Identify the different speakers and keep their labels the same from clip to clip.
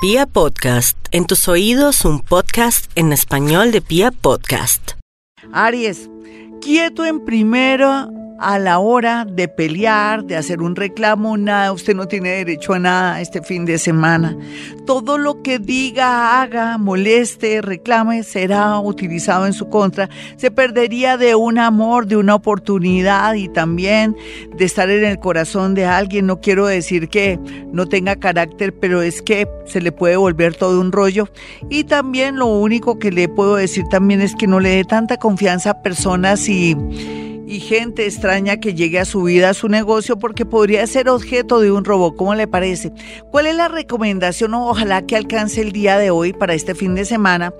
Speaker 1: Pia Podcast, en tus oídos un podcast en español de Pia Podcast.
Speaker 2: Aries, quieto en primero a la hora de pelear, de hacer un reclamo, nada, usted no tiene derecho a nada este fin de semana. Todo lo que diga, haga, moleste, reclame, será utilizado en su contra. Se perdería de un amor, de una oportunidad y también de estar en el corazón de alguien. No quiero decir que no tenga carácter, pero es que se le puede volver todo un rollo. Y también lo único que le puedo decir también es que no le dé tanta confianza a personas y y gente extraña que llegue a su vida, a su negocio, porque podría ser objeto de un robo. ¿Cómo le parece? ¿Cuál es la recomendación? Ojalá que alcance el día de hoy para este fin de semana.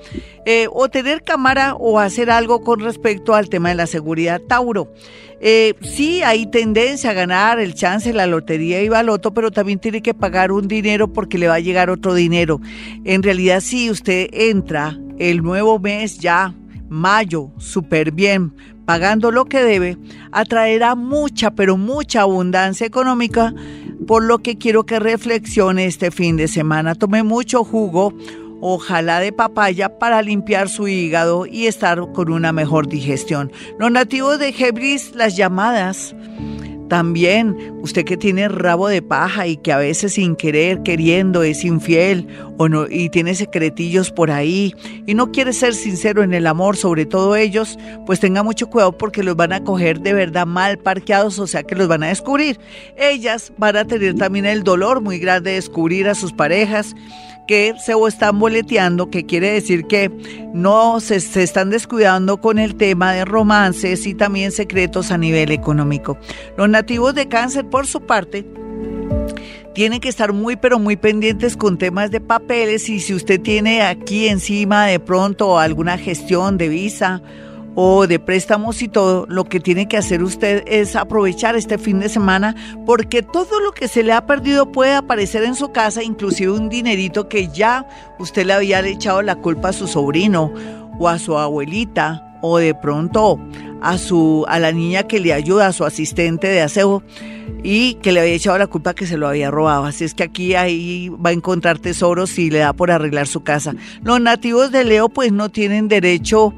Speaker 2: Eh, o tener cámara o hacer algo con respecto al tema de la seguridad. Tauro. Eh, sí, hay tendencia a ganar el chance, la lotería y baloto, pero también tiene que pagar un dinero porque le va a llegar otro dinero. En realidad, si usted entra el nuevo mes ya, mayo, súper bien, pagando lo que debe, atraerá mucha, pero mucha abundancia económica, por lo que quiero que reflexione este fin de semana. Tome mucho jugo, ojalá de papaya, para limpiar su hígado y estar con una mejor digestión. Los nativos de Gebris, las llamadas también usted que tiene rabo de paja y que a veces sin querer, queriendo, es infiel y tiene secretillos por ahí y no quiere ser sincero en el amor, sobre todo ellos, pues tenga mucho cuidado porque los van a coger de verdad mal parqueados, o sea que los van a descubrir. Ellas van a tener también el dolor muy grande de descubrir a sus parejas que se están boleteando, que quiere decir que no se, se, están descuidando con el tema de romances y también secretos a nivel económico. Los nativos de cáncer, por su parte, tienen que estar muy pero muy pendientes con temas de papeles y si usted tiene aquí encima de pronto alguna gestión de visa o de préstamos y todo, lo que tiene que hacer usted es aprovechar este fin de semana porque todo lo que se le ha perdido puede aparecer en su casa, inclusive un dinerito que ya usted le había echado la culpa a su sobrino o a su abuelita o de pronto a su a la niña que le ayuda, a su asistente de aseo y que le había echado la culpa que se lo había robado. Así es que aquí ahí va a encontrar tesoros y le da por arreglar su casa. Los nativos de Leo pues no tienen derecho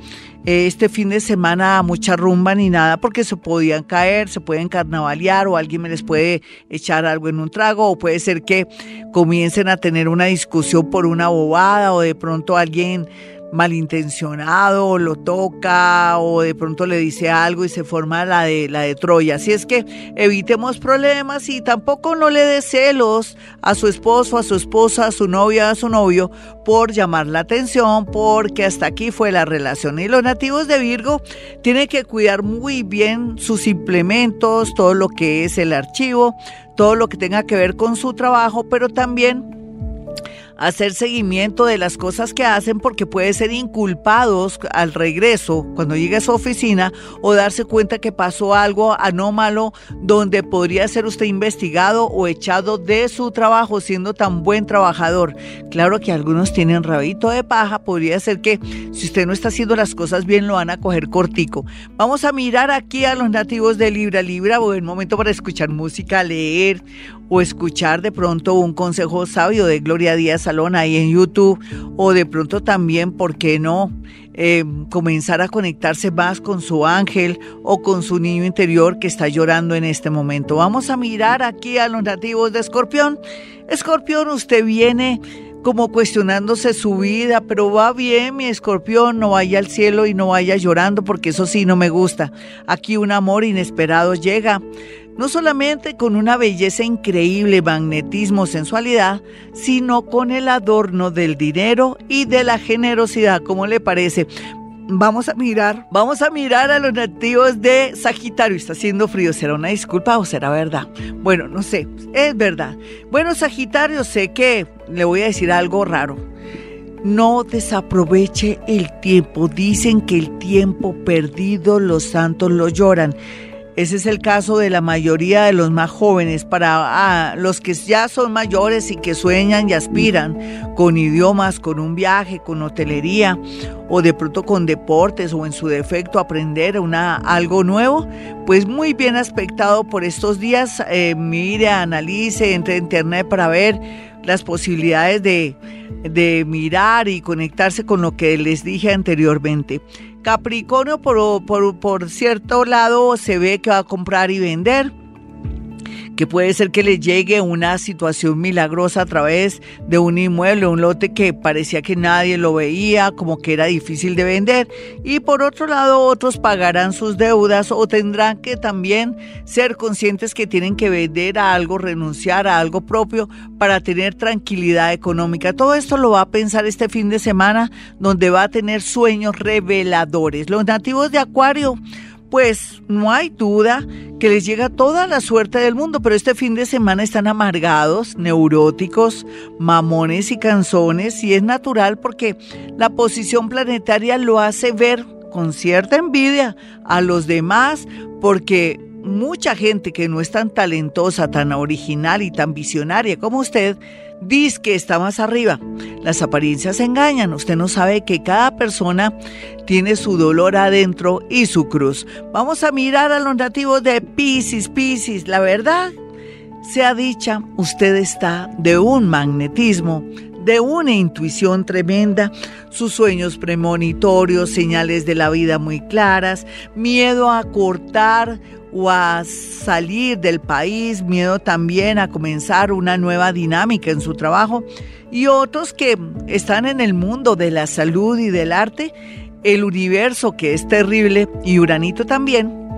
Speaker 2: este fin de semana mucha rumba ni nada porque se podían caer, se pueden carnavalear o alguien me les puede echar algo en un trago o puede ser que comiencen a tener una discusión por una bobada o de pronto alguien malintencionado lo toca o de pronto le dice algo y se forma la de la de Troya. Así es que evitemos problemas y tampoco no le dé celos a su esposo, a su esposa, a su novia, a su novio por llamar la atención, porque hasta aquí fue la relación. Y los nativos de Virgo tienen que cuidar muy bien sus implementos, todo lo que es el archivo, todo lo que tenga que ver con su trabajo, pero también hacer seguimiento de las cosas que hacen porque puede ser inculpados al regreso cuando llegue a su oficina o darse cuenta que pasó algo anómalo donde podría ser usted investigado o echado de su trabajo siendo tan buen trabajador. Claro que algunos tienen rabito de paja, podría ser que si usted no está haciendo las cosas bien lo van a coger cortico. Vamos a mirar aquí a los nativos de Libra. Libra, buen momento para escuchar música, leer o escuchar de pronto un consejo sabio de Gloria Díaz Salón ahí en YouTube o de pronto también, ¿por qué no? Eh, comenzar a conectarse más con su ángel o con su niño interior que está llorando en este momento. Vamos a mirar aquí a los nativos de Escorpión. Escorpión, usted viene como cuestionándose su vida, pero va bien, mi escorpión, no vaya al cielo y no vaya llorando, porque eso sí no me gusta. Aquí un amor inesperado llega no solamente con una belleza increíble, magnetismo, sensualidad, sino con el adorno del dinero y de la generosidad, como le parece. Vamos a mirar, vamos a mirar a los nativos de Sagitario. Está haciendo frío, ¿será una disculpa o será verdad? Bueno, no sé, es verdad. Bueno, Sagitario, sé que le voy a decir algo raro. No desaproveche el tiempo. Dicen que el tiempo perdido los santos lo lloran. Ese es el caso de la mayoría de los más jóvenes. Para ah, los que ya son mayores y que sueñan y aspiran con idiomas, con un viaje, con hotelería o de pronto con deportes o en su defecto aprender una, algo nuevo, pues muy bien aspectado por estos días. Eh, mire, analice, entre en internet para ver las posibilidades de de mirar y conectarse con lo que les dije anteriormente. Capricornio, por, por, por cierto lado, se ve que va a comprar y vender que puede ser que le llegue una situación milagrosa a través de un inmueble, un lote que parecía que nadie lo veía, como que era difícil de vender. Y por otro lado, otros pagarán sus deudas o tendrán que también ser conscientes que tienen que vender a algo, renunciar a algo propio para tener tranquilidad económica. Todo esto lo va a pensar este fin de semana, donde va a tener sueños reveladores. Los nativos de Acuario pues no hay duda que les llega toda la suerte del mundo, pero este fin de semana están amargados, neuróticos, mamones y canzones, y es natural porque la posición planetaria lo hace ver con cierta envidia a los demás, porque mucha gente que no es tan talentosa, tan original y tan visionaria como usted, dice que está más arriba. Las apariencias engañan. Usted no sabe que cada persona tiene su dolor adentro y su cruz. Vamos a mirar a los nativos de Pisces, Pisces. La verdad, sea dicha, usted está de un magnetismo de una intuición tremenda, sus sueños premonitorios, señales de la vida muy claras, miedo a cortar o a salir del país, miedo también a comenzar una nueva dinámica en su trabajo y otros que están en el mundo de la salud y del arte, el universo que es terrible y Uranito también.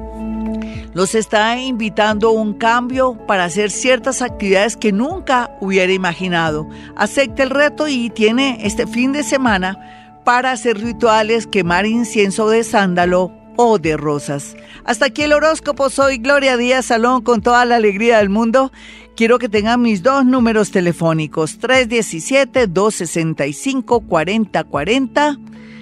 Speaker 2: Los está invitando a un cambio para hacer ciertas actividades que nunca hubiera imaginado. Acepte el reto y tiene este fin de semana para hacer rituales, quemar incienso de sándalo o de rosas. Hasta aquí el horóscopo. Soy Gloria Díaz Salón con toda la alegría del mundo. Quiero que tengan mis dos números telefónicos, 317-265-4040